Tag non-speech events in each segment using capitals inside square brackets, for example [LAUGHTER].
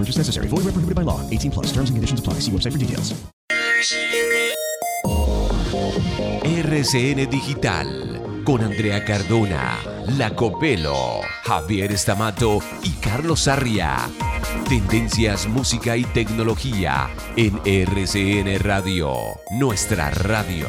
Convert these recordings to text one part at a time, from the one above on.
Purchase necessary. Void where prohibited by law. 18 plus. Terms and conditions apply. See website for details. RCN Digital con Andrea Cardona, Lacopelo, Javier Estamato y Carlos Sarria. Tendencias, música y tecnología en RCN Radio, nuestra radio.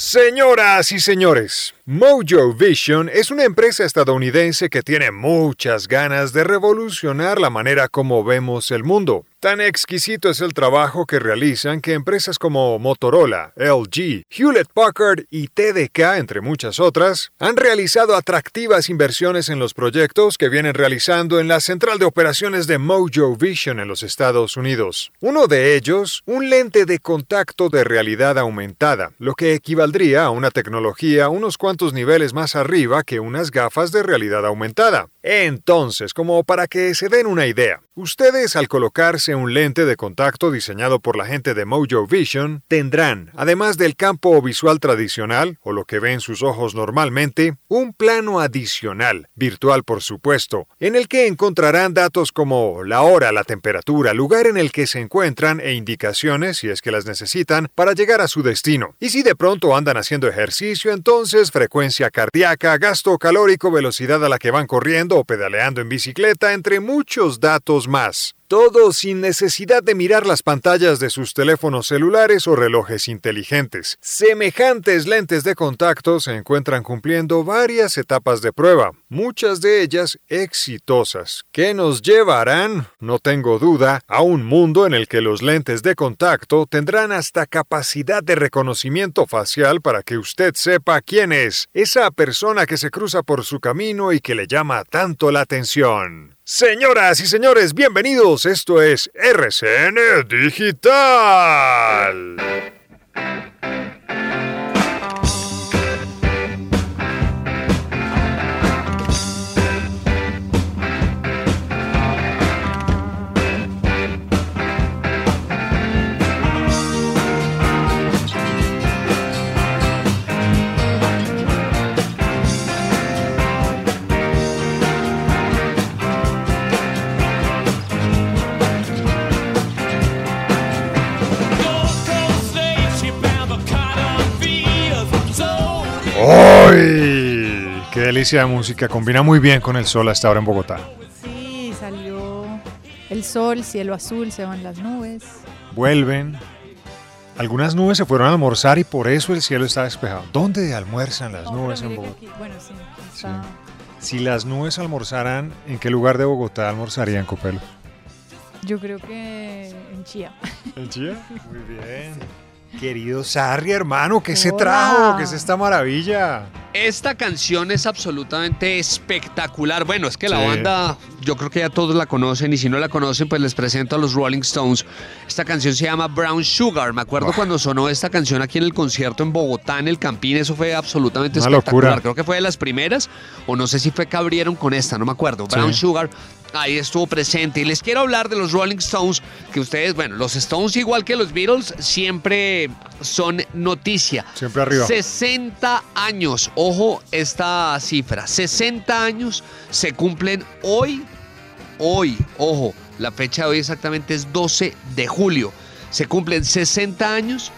Señoras y señores, Mojo Vision es una empresa estadounidense que tiene muchas ganas de revolucionar la manera como vemos el mundo. Tan exquisito es el trabajo que realizan que empresas como Motorola, LG, Hewlett Packard y TDK, entre muchas otras, han realizado atractivas inversiones en los proyectos que vienen realizando en la central de operaciones de Mojo Vision en los Estados Unidos. Uno de ellos, un lente de contacto de realidad aumentada, lo que equivaldría a una tecnología unos cuantos niveles más arriba que unas gafas de realidad aumentada. Entonces, como para que se den una idea, ustedes al colocarse un lente de contacto diseñado por la gente de Mojo Vision tendrán, además del campo visual tradicional, o lo que ven sus ojos normalmente, un plano adicional, virtual por supuesto, en el que encontrarán datos como la hora, la temperatura, lugar en el que se encuentran e indicaciones, si es que las necesitan, para llegar a su destino. Y si de pronto andan haciendo ejercicio, entonces frecuencia cardíaca, gasto calórico, velocidad a la que van corriendo o pedaleando en bicicleta, entre muchos datos más. Todo sin necesidad de mirar las pantallas de sus teléfonos celulares o relojes inteligentes. Semejantes lentes de contacto se encuentran cumpliendo varias etapas de prueba, muchas de ellas exitosas, que nos llevarán, no tengo duda, a un mundo en el que los lentes de contacto tendrán hasta capacidad de reconocimiento facial para que usted sepa quién es esa persona que se cruza por su camino y que le llama tanto la atención. Señoras y señores, bienvenidos. Esto es RCN Digital. Delicia de música! Combina muy bien con el sol hasta ahora en Bogotá. Sí, salió el sol, cielo azul, se van las nubes. Vuelven. Algunas nubes se fueron a almorzar y por eso el cielo está despejado. ¿Dónde almuerzan las No, nubes en Bogotá? aquí- Bueno, sí, está- Si las nubes almorzaran, ¿en qué lugar de Bogotá almorzarían, Copelo? Yo creo que en Chía. ¿En Chía? [LAUGHS] Muy bien. Querido Sarri, hermano, ¿qué se trajo? ¿Qué es esta maravilla? Esta canción es absolutamente espectacular. Bueno, es que la Sí. banda, yo creo que ya todos la conocen y si no la conocen, pues les presento a los Rolling Stones. Esta canción se llama Brown Sugar. Me acuerdo cuando sonó esta canción aquí en el concierto en Bogotá, en el Campín. Eso fue absolutamente Una espectacular. locura. Creo que fue de las primeras, o no sé si fue que abrieron con esta, no me acuerdo. Brown Sí. Sugar. Ahí estuvo presente. Y les quiero hablar de los Rolling Stones, que ustedes, bueno, los Stones, igual que los Beatles, siempre son noticia. Siempre arriba. 60 años, ojo esta cifra, 60 años se cumplen hoy, hoy, ojo, la fecha de hoy exactamente es 12 de julio. Se cumplen 60 años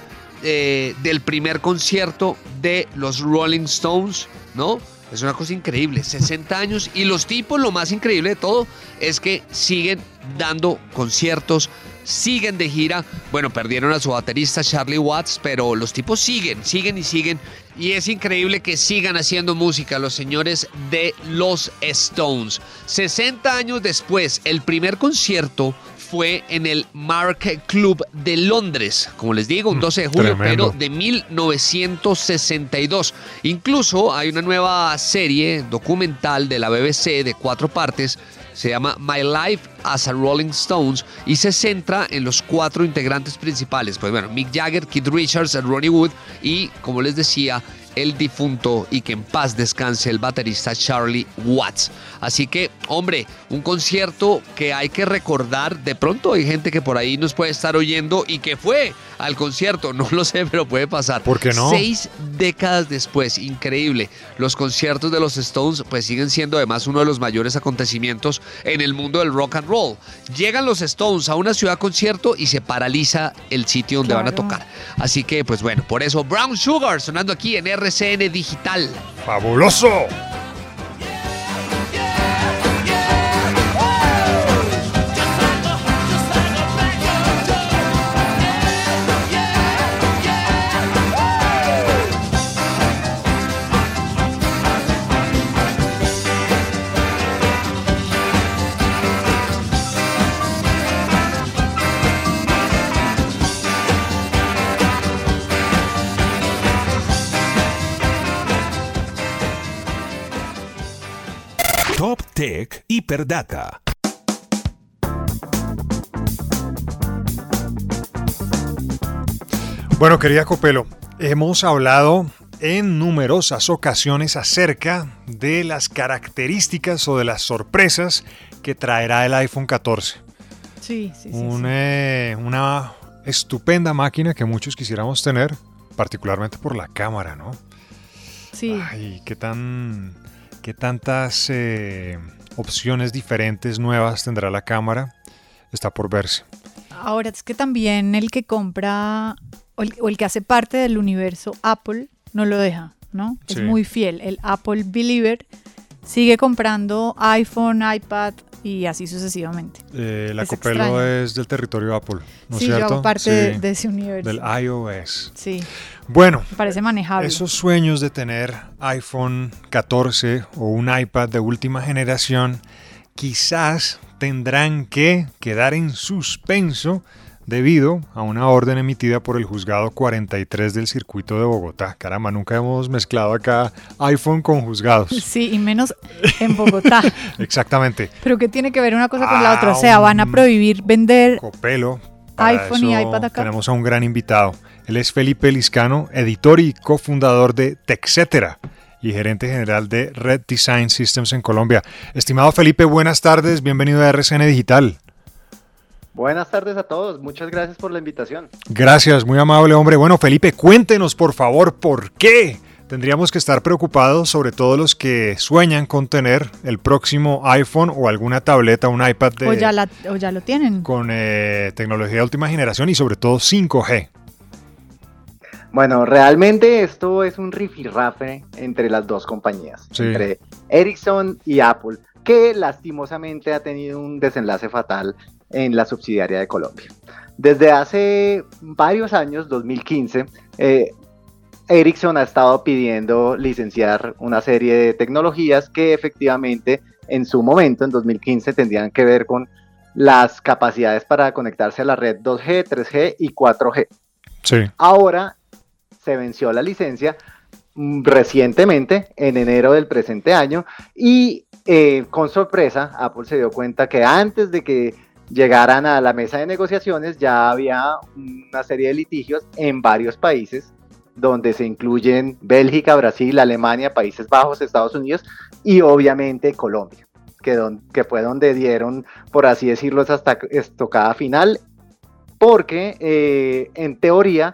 eh, del primer concierto de los Rolling Stones, ¿no? Es una cosa increíble, 60 años y los tipos, lo más increíble de todo es que siguen dando conciertos, siguen de gira. Bueno, perdieron a su baterista Charlie Watts, pero los tipos siguen, siguen y siguen. Y es increíble que sigan haciendo música los señores de los Stones. 60 años después, el primer concierto fue en el Mark Club de Londres, como les digo, un 12 de julio, Tremendo. pero de 1962. Incluso hay una nueva serie documental de la BBC de cuatro partes, se llama My Life as a Rolling Stones y se centra en los cuatro integrantes principales. Pues bueno, Mick Jagger, Keith Richards, Ronnie Wood y, como les decía, el difunto y que en paz descanse el baterista Charlie Watts. Así que, hombre, un concierto que hay que recordar. De pronto hay gente que por ahí nos puede estar oyendo y que fue al concierto. [LAUGHS] No lo sé, pero puede pasar. ¿Por qué no? Seis décadas después, increíble. Los conciertos de los Stones pues siguen siendo además uno de los mayores acontecimientos en el mundo del rock and roll. Llegan los Stones a una ciudad concierto y se paraliza el sitio donde van a tocar. Así que pues bueno, por eso Brown Sugar sonando aquí en RCN Digital. ¡Fabuloso! Hiperdata. Bueno, querida Copelo, hemos hablado en numerosas ocasiones acerca de las características o de las sorpresas que traerá el iPhone 14. Sí, sí, sí. Un, sí. eh, una estupenda máquina que muchos quisiéramos tener, particularmente por la cámara, ¿no? Sí. Ay, qué tan, qué tantas eh, opciones diferentes, nuevas tendrá la cámara, está por verse. Ahora es que también el que compra o el, o el que hace parte del universo Apple no lo deja, ¿no? Es muy fiel. El Apple Believer sigue comprando iPhone, iPad y así sucesivamente. Eh, la Es Copelo extraño. es del territorio Apple, ¿no es sí, yo cierto? hago parte Sí, de, de ese universo. del iOS. Sí, Bueno, me parece manejable. esos sueños de tener iPhone 14 o un iPad de última generación quizás tendrán que quedar en suspenso debido a una orden emitida por el juzgado 43 del circuito de Bogotá. Caramba, nunca hemos mezclado acá iPhone con juzgados. Sí, y menos en Bogotá. [LAUGHS] Exactamente. Pero ¿qué tiene que ver una cosa con la Ah, otra? O sea, van a prohibir vender Copelo. iPhone y iPad acá. Tenemos a un gran invitado. Él es Felipe Liscano, editor y cofundador de TechCetera y gerente general de Red Design Systems en Colombia. Estimado Felipe, buenas tardes, bienvenido a RCN Digital. Buenas tardes a todos, muchas gracias por la invitación. Gracias, muy amable hombre. Bueno, Felipe, cuéntenos por favor por qué tendríamos que estar preocupados, sobre todo los que sueñan con tener el próximo iPhone o alguna tableta, un iPad de, o, ya la, o ya lo tienen. con eh, tecnología de última generación y sobre todo 5G. Bueno, realmente esto es un rifirrafe entre las dos compañías, Sí. entre Ericsson y Apple, que lastimosamente ha tenido un desenlace fatal en la subsidiaria de Colombia. Desde hace varios años, 2015, eh, Ericsson ha estado pidiendo licenciar una serie de tecnologías que efectivamente en su momento, en 2015, tendrían que ver con las capacidades para conectarse a la red 2G, 3G y 4G. Sí. Ahora se venció la licencia mm, recientemente, en enero del presente año, y eh, con sorpresa, Apple se dio cuenta que antes de que llegaran a la mesa de negociaciones ya había una serie de litigios en varios países, donde se incluyen Bélgica, Brasil, Alemania, Países Bajos, Estados Unidos y obviamente Colombia, que, don- que fue donde dieron, por así decirlo, esa estocada final, porque eh, en teoría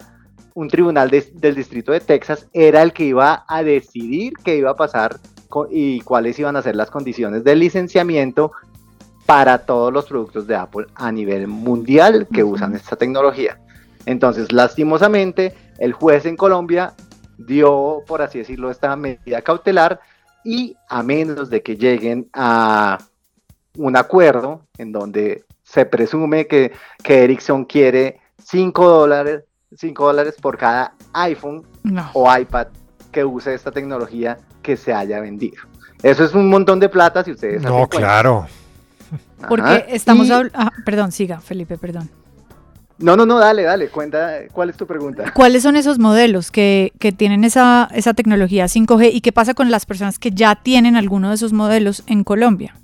un tribunal de- del distrito de Texas era el que iba a decidir qué iba a pasar y cuáles iban a ser las condiciones del licenciamiento para todos los productos de Apple a nivel mundial que usan esta tecnología. Entonces, lastimosamente, el juez en Colombia dio, por así decirlo, esta medida cautelar y a menos de que lleguen a un acuerdo en donde se presume que, que Ericsson quiere 5 dólares, 5 dólares por cada iPhone o iPad que use esta tecnología que se haya vendido. Eso es un montón de plata si ustedes... No, claro. Porque estamos hablando... Ah, perdón, siga, Felipe, perdón. No, no, no, dale, dale, cuenta, ¿cuál es tu pregunta? ¿Cuáles son esos modelos que, que tienen esa, esa tecnología 5G y qué pasa con las personas que ya tienen alguno de esos modelos en Colombia?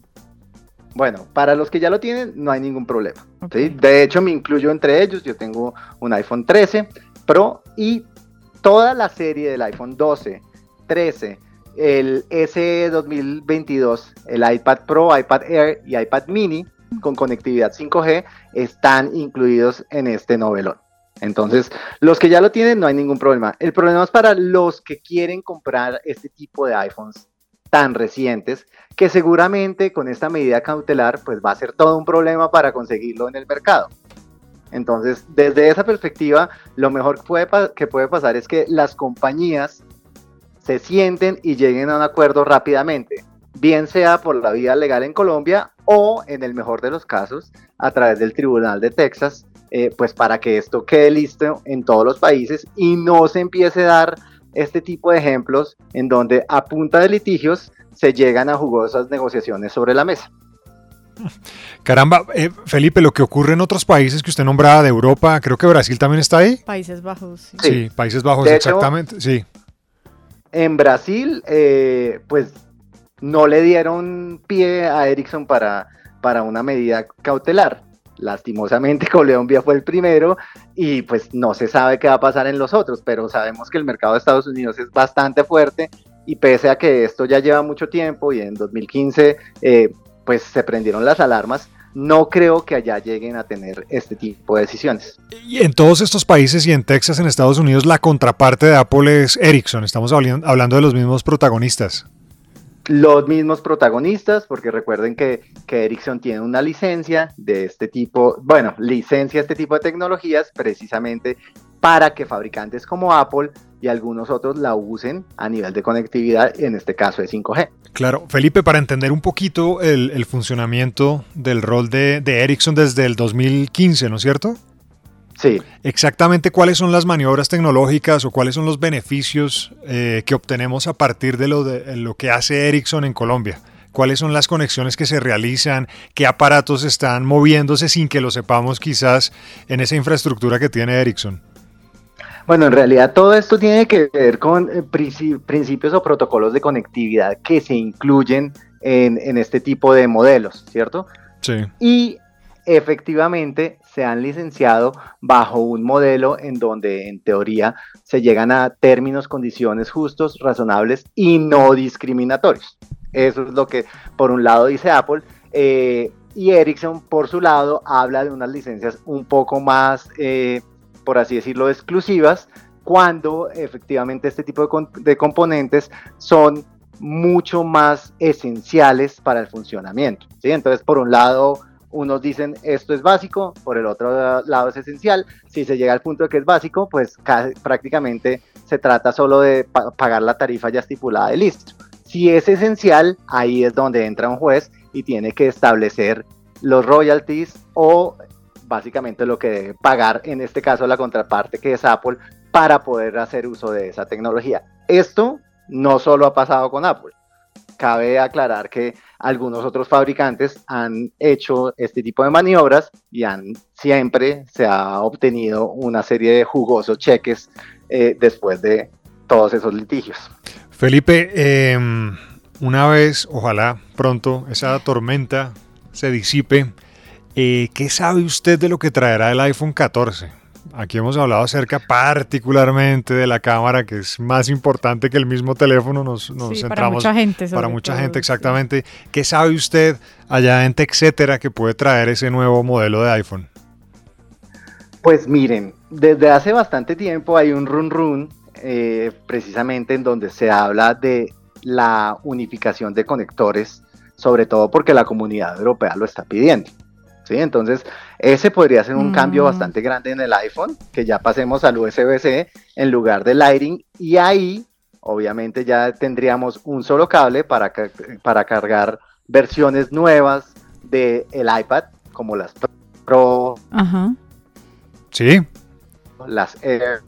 Bueno, para los que ya lo tienen, no hay ningún problema. De hecho, me incluyo entre ellos. Yo tengo un iPhone 13 Pro y toda la serie del iPhone 12, 13, el SE 2022, el iPad Pro, iPad Air y iPad Mini con conectividad 5G están incluidos en este novelón. Entonces, los que ya lo tienen no hay ningún problema. El problema es para los que quieren comprar este tipo de iPhones tan recientes que seguramente con esta medida cautelar pues va a ser todo un problema para conseguirlo en el mercado. Entonces, desde esa perspectiva, lo mejor que puede pasar es que las compañías se sienten y lleguen a un acuerdo rápidamente, bien sea por la vía legal en Colombia o, en el mejor de los casos, a través del Tribunal de Texas, eh, pues para que esto quede listo en todos los países y no se empiece a dar este tipo de ejemplos en donde a punta de litigios se llegan a jugosas negociaciones sobre la mesa. Caramba, eh, Felipe, lo que ocurre en otros países que usted nombraba de Europa, creo que Brasil también está ahí. Países Bajos. Sí, Países Bajos, exactamente, sí. En Brasil, eh, pues no le dieron pie a Ericsson para, para una medida cautelar. Lastimosamente [LAUGHS] Colombia fue el primero y pues no se sabe qué va a pasar en los otros, pero sabemos que el mercado de Estados Unidos es bastante fuerte y pese a que esto ya lleva mucho tiempo y en 2015 eh, pues se prendieron las alarmas, no creo que allá lleguen a tener este tipo de decisiones. Y en todos estos países y en Texas, en Estados Unidos, la contraparte de Apple es Ericsson. Estamos hablando de los mismos protagonistas los mismos protagonistas, porque recuerden que, que, Ericsson tiene una licencia de este tipo, bueno, licencia este tipo de tecnologías precisamente para que fabricantes como Apple y algunos otros la usen a nivel de conectividad, en este caso de 5G. Claro, Felipe, para entender un poquito el, funcionamiento del rol de, de Ericsson desde el 2015, ¿no es cierto? Sí. Exactamente cuáles son las maniobras tecnológicas o cuáles son los beneficios eh, que obtenemos a partir de lo, de lo que hace Ericsson en Colombia. ¿Cuáles son las conexiones que se realizan? ¿Qué aparatos están moviéndose sin que lo sepamos quizás en esa infraestructura que tiene Ericsson? Bueno, en realidad todo esto tiene que ver con eh, principios o protocolos de conectividad que se incluyen en, en este tipo de modelos, ¿cierto? Sí. Y efectivamente se han licenciado bajo un modelo en donde en teoría se llegan a términos, condiciones justos, razonables y no discriminatorios. Eso es lo que por un lado dice Apple. Eh, y Ericsson por su lado habla de unas licencias un poco más, eh, por así decirlo, exclusivas, cuando efectivamente este tipo de, componentes son mucho más esenciales para el funcionamiento. ¿sí? Entonces, por un lado, unos dicen esto es básico, por el otro lado es esencial. Si se llega al punto de que es básico, pues prácticamente se trata solo de pagar la tarifa ya estipulada y listo. Si es esencial, ahí es donde entra un juez y tiene que establecer los royalties o básicamente lo que debe pagar, en este caso la contraparte que es Apple, para poder hacer uso de esa tecnología. Esto no solo ha pasado con Apple. Cabe aclarar que algunos otros fabricantes han hecho este tipo de maniobras y han siempre se ha obtenido una serie de jugosos cheques eh, después de todos esos litigios. Felipe, em, una vez, ojalá pronto, esa tormenta se disipe, eh, ¿qué sabe usted de lo que traerá el iPhone 14? Aquí hemos hablado acerca particularmente de la cámara, que es más importante que el mismo teléfono. Nos, nos centramos para mucha gente. Para mucha gente, exactamente. ¿Qué sabe usted allá en TechCetera que puede traer ese nuevo modelo de iPhone? Pues miren, desde hace bastante tiempo hay un run run, eh, precisamente en donde se habla de la unificación de conectores, sobre todo porque la comunidad europea lo está pidiendo. ¿Sí? Entonces, ese podría ser un cambio mm. bastante grande en el iPhone, que ya pasemos al USB-C en lugar del Lighting y ahí obviamente ya tendríamos un solo cable para, ca- para cargar versiones nuevas del iPad, como las Pro, Ajá. Sí. las Air,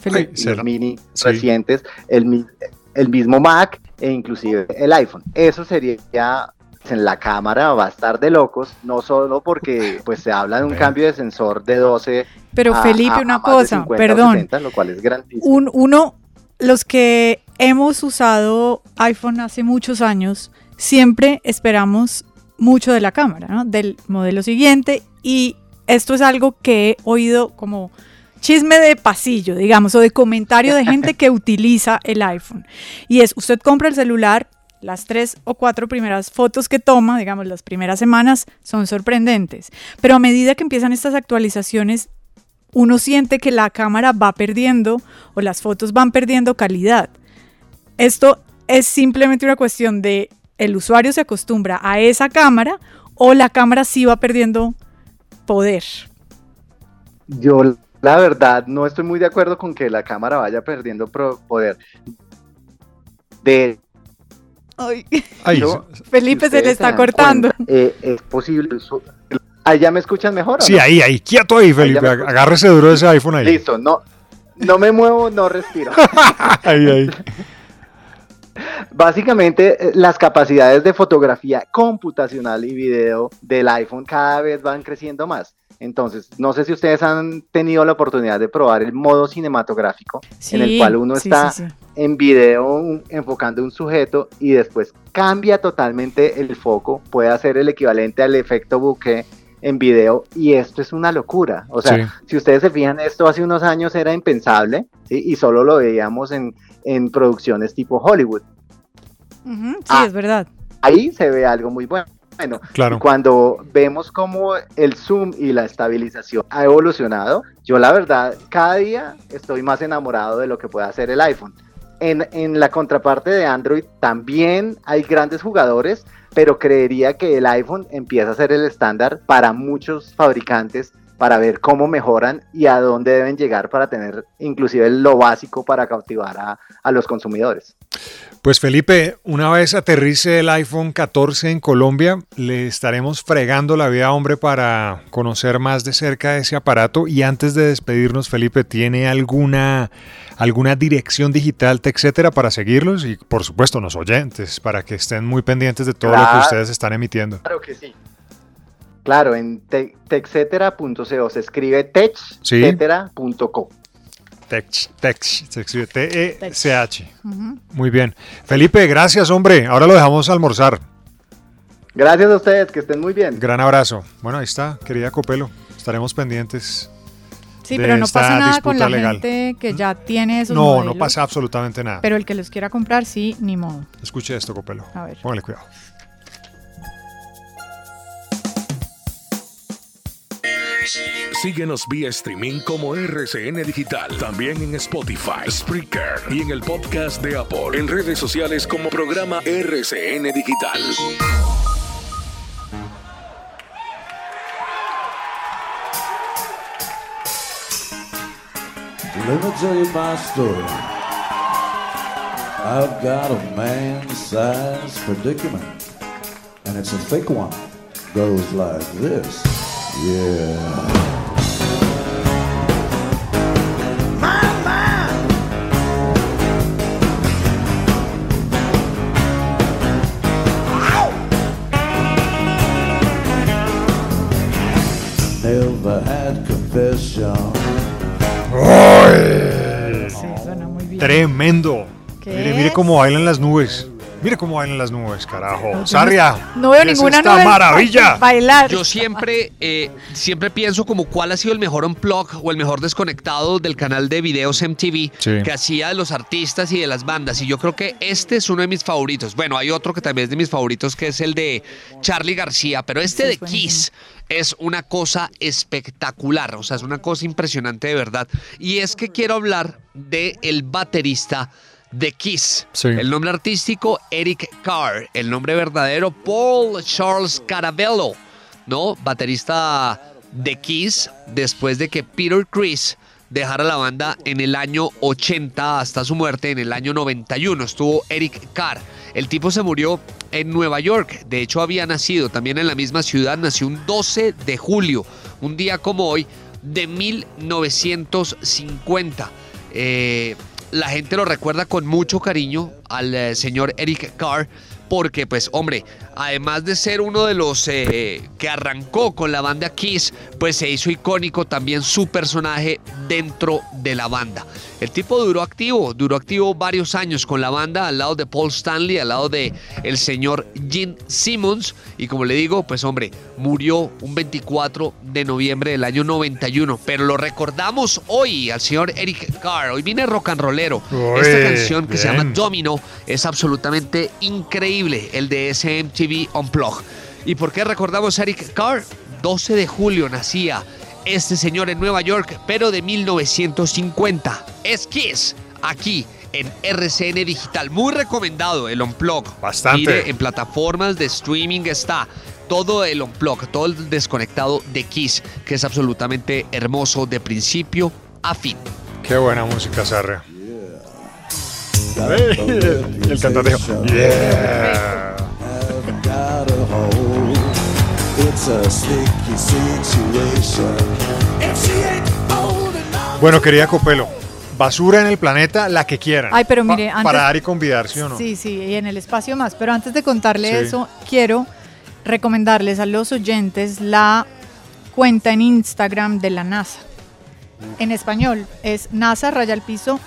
Felipe. y los mini sí. recientes, el, el mismo Mac e inclusive el iPhone. Eso sería en la cámara va a estar de locos, no solo porque [LAUGHS] pues se habla de un cambio de sensor de 12 Pero a- Felipe, a- a una cosa, 50 o perdón. 60, lo cual es grandísimo. Un, uno, los que hemos usado iPhone hace muchos años, siempre esperamos mucho de la cámara, ¿no? Del modelo siguiente. Y esto es algo que he oído como chisme de pasillo, digamos, o de comentario de gente que [LAUGHS] utiliza el iPhone. Y es, usted compra el celular, las tres o cuatro primeras fotos que toma, digamos, las primeras semanas, son sorprendentes. Pero a medida que empiezan estas actualizaciones, uno siente que la cámara va perdiendo o las fotos van perdiendo calidad. Esto es simplemente una cuestión de el usuario se acostumbra a esa cámara o la cámara sí va perdiendo poder. Yo, la verdad, no estoy muy de acuerdo con que la cámara vaya perdiendo poder. De Ay, Felipe se le está cortando. cuenta, eh, es posible. su- ¿Ahí ya me escuchan mejor? Sí, no? ahí, ahí, quieto ahí, Felipe. Agárrese duro ese iPhone ahí. Listo, no, no me muevo, no respiro. [LAUGHS] Ahí, ahí. [LAUGHS] Básicamente, eh, las capacidades de fotografía computacional y video del iPhone cada vez van creciendo más. Entonces, no sé si ustedes han tenido la oportunidad de probar el modo cinematográfico, en el cual uno sí, está sí, sí. en video un- enfocando un sujeto y después cambia totalmente el foco, puede hacer el equivalente al efecto bokeh en video y esto es una locura. O sea, Sí. si ustedes se fijan, esto hace unos años era impensable ¿sí? y solo lo veíamos en, en producciones tipo Hollywood. Sí, Ah. es verdad. Ahí se ve algo muy bueno. Bueno, Claro. cuando vemos cómo el zoom y la estabilización ha evolucionado, yo la verdad cada día estoy más enamorado de lo que puede hacer el iPhone. En, en la contraparte de Android también hay grandes jugadores, pero creería que el iPhone empieza a ser el estándar para muchos fabricantes para ver cómo mejoran y a dónde deben llegar para tener inclusive lo básico para cautivar a, a los consumidores. Pues Felipe, una vez aterrice el iPhone 14 en Colombia, le estaremos fregando la vida, hombre, para conocer más de cerca ese aparato. Y antes de despedirnos, Felipe, ¿tiene alguna, alguna dirección digital, etcétera, para seguirlos? Y por supuesto, los oyentes, para que estén muy pendientes de todo lo que ustedes están emitiendo. Claro que sí. Claro, en te- techcetera.co se escribe techcetera.co. Tech, tech, se escribe T-E-C-H. Ujú. Muy bien. Felipe, gracias, hombre. Ahora lo dejamos almorzar. Gracias a ustedes, que estén muy bien. Gran abrazo. Bueno, ahí está, querida Copelo. Estaremos pendientes. Sí, de pero no esta pasa nada con la legal. gente que ya tiene esos No, modelos. no pasa absolutamente nada. Pero el que los quiera comprar, sí, ni modo. Escuche esto, Copelo. A ver. Póngale cuidado. Síguenos vía streaming como RCN Digital. También en Spotify, Spreaker y en el podcast de Apple. En redes sociales como programa RCN Digital. Let me tell you my story. I've got a man-sized predicament, and it's a fake one. Goes like this. Yeah. Never had confession. ¡Ay! Sí, suena muy bien. Tremendo. ¿Qué Mire, mire es? cómo bailan las nubes. Mire cómo bailan las nubes, carajo. Sarria. No veo ¿qué es ninguna esta nube maravilla. Bailar. Yo siempre, eh, siempre pienso como cuál ha sido el mejor unplug o el mejor desconectado del canal de videos MTV Sí. que hacía de los artistas y de las bandas. Y yo creo que este es uno de mis favoritos. Bueno, hay otro que también es de mis favoritos que es el de Charlie García, pero este Sí, de es. Kiss es una cosa espectacular. O sea, es una cosa impresionante de verdad. Y es que quiero hablar de el baterista de Kiss. Sí. El nombre artístico, Eric Carr. El nombre verdadero, Paul Charles Carabello. ¿No? Baterista de Kiss después de que Peter Chris dejar a la banda en el año 80 hasta su muerte en el año 91. Estuvo Eric Carr. El tipo se murió en Nueva York. De hecho, había nacido también en la misma ciudad. Nació un 12 de julio, un día como hoy, de 1950. Eh, la gente lo recuerda con mucho cariño al eh, señor Eric Carr porque pues hombre, además de ser uno de los eh, que arrancó con la banda Kiss, pues se hizo icónico también su personaje dentro de la banda. El tipo duró activo, duró activo varios años con la banda al lado de Paul Stanley, al lado de el señor Gene Simmons y como le digo, pues hombre, murió un 24 de noviembre del año 91, pero lo recordamos hoy al señor Eric Carr. Hoy viene rock and rollero. Esta canción que se llama Domino es absolutamente increíble, el de SMTV Unplugged. ¿Y por qué recordamos a Eric Carr? 12 de julio nacía este señor en Nueva York, pero de 1950. Es Kiss, aquí en RCN Digital. Muy recomendado el Unplug. Bastante. Mire, en plataformas de streaming está todo el Unplug, todo el desconectado de Kiss, que es absolutamente hermoso de principio a fin. Qué buena música, Sarre. El cantante dijo, yeah. Bueno, querida Copelo, basura en el planeta, la que quieran. Ay, pero mire, Pa- antes- Para dar y convidar, ¿sí o no? Sí, sí, y en el espacio más. Pero antes de contarle Sí. eso, quiero recomendarles a los oyentes la cuenta en Instagram de la NASA. En español es NASA raya al piso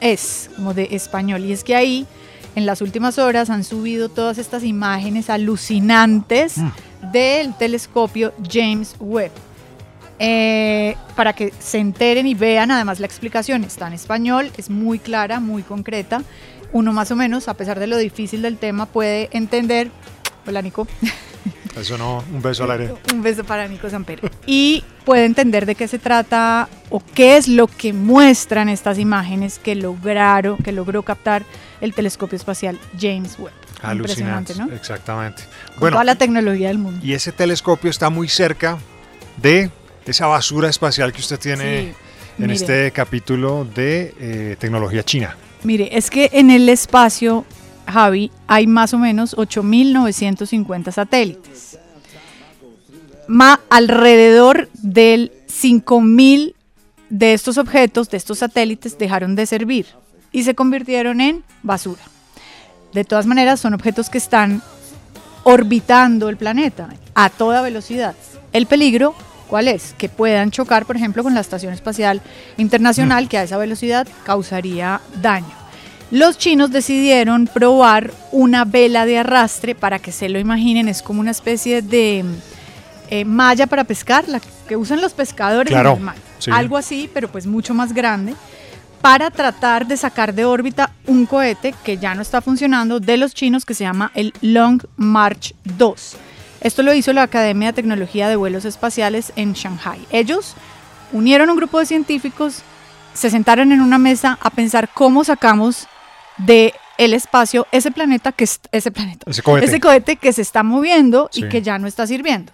es, como de español. Y es que ahí, en las últimas horas, han subido todas estas imágenes alucinantes del telescopio James Webb. Eh, para que se enteren y vean además la explicación. Está en español, es muy clara, muy concreta. Uno más o menos, a pesar de lo difícil del tema, puede entender. Hola Nico. Eso no, un beso al aire. [LAUGHS] Un beso para Nico Samper. Y puede entender de qué se trata o qué es lo que muestran estas imágenes que lograron, que logró captar el telescopio espacial James Webb. Alucinante, ¿no? Exactamente. Con Bueno, toda la tecnología del mundo. y ese telescopio está muy cerca de esa basura espacial que usted tiene Sí, en mire. este capítulo de eh, tecnología china. Mire, es que en el espacio, Javi, hay más o menos 8.950 satélites. Ma, alrededor del 5.000 de estos objetos, de estos satélites, dejaron de servir y se convirtieron en basura. De todas maneras, son objetos que están orbitando el planeta a toda velocidad. El peligro, ¿cuál es? Que puedan chocar, por ejemplo, con la Estación Espacial Internacional, que a esa velocidad causaría daño. Los chinos decidieron probar una vela de arrastre, para que se lo imaginen, es como una especie de eh, malla para pescar, la que usan los pescadores Claro, en el mar. sí. Algo así, pero pues mucho más grande, para tratar de sacar de órbita un cohete que ya no está funcionando de los chinos que se llama el Long March 2. Esto lo hizo la Academia de Tecnología de Vuelos Espaciales en Shanghai. Ellos unieron un grupo de científicos, se sentaron en una mesa a pensar cómo sacamos de el espacio ese planeta que es- ese planeta Ese cohete. cohete que se está moviendo Sí. y que ya no está sirviendo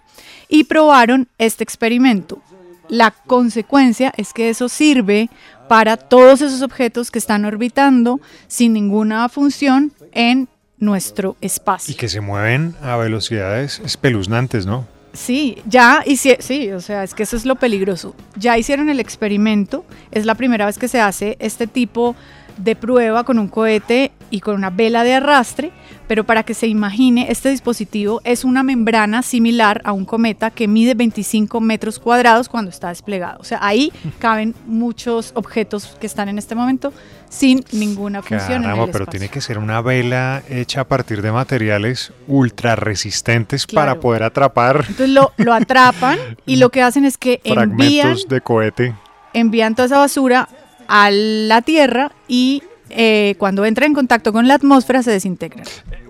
y probaron este experimento la consecuencia es que eso sirve para todos esos objetos que están orbitando sin ninguna función en nuestro espacio. Y que se mueven a velocidades espeluznantes, ¿no? Sí, ya hici- sí, o sea, es que eso es lo peligroso. Ya hicieron el experimento, es la primera vez que se hace este tipo de prueba con un cohete y con una vela de arrastre, pero para que se imagine, este dispositivo es una membrana similar a un cometa que mide 25 metros cuadrados cuando está desplegado. O sea, ahí [LAUGHS] caben muchos objetos que están en este momento sin ninguna función. en Caramba, el pero tiene que ser una vela hecha a partir de materiales ultra resistentes para poder atrapar Entonces lo, lo atrapan [LAUGHS] y lo que hacen es que envían fragmentos de cohete. envían toda esa basura a la Tierra y eh, cuando entra en contacto con la atmósfera se desintegran.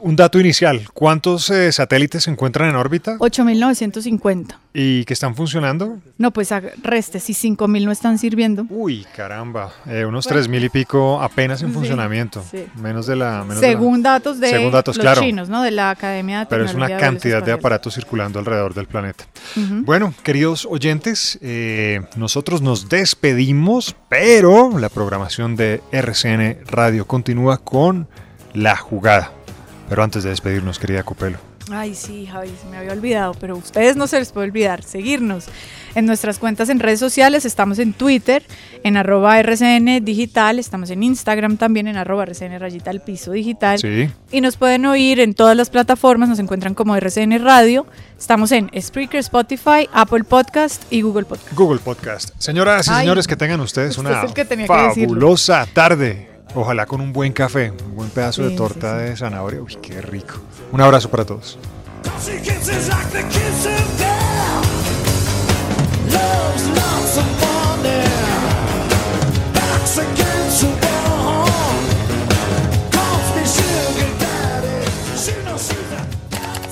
Un dato inicial. ¿Cuántos eh, satélites se encuentran en órbita 8.950. y que están funcionando? No, pues reste, si 5.000 no están sirviendo. Uy, caramba. Eh, unos tres mil y pico apenas en Sí, funcionamiento. sí. Menos de la... menos de la- Según datos de Según datos, los claro. chinos, ¿no? De la Academia de Pero es una de cantidad de aparatos circulando alrededor del planeta. Bueno, queridos oyentes, eh, nosotros nos despedimos, pero la programación de RCN Radio continúa con la jugada. Pero antes de despedirnos, querida Copelo. Ay, sí, Javi, se me había olvidado, pero ustedes no se les puede olvidar seguirnos en nuestras cuentas en redes sociales. Estamos en Twitter, en arroba RCN Digital, estamos en Instagram también en arroba RCN Rayita al Piso Digital. Sí. Y nos pueden oír en todas las plataformas, nos encuentran como RCN Radio. Estamos en Spreaker, Spotify, Apple Podcast y Google Podcast. Google Podcast. Señoras y Ay, señores, que tengan ustedes usted una decirlo. fabulosa tarde. Ojalá con un buen café, un buen pedazo Sí, de sí, torta de zanahoria. Uy, qué rico. Un abrazo para todos.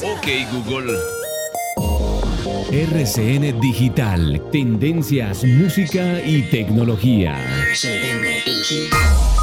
Ok, Google. RCN Digital, tendencias, música y tecnología. RCN Digital.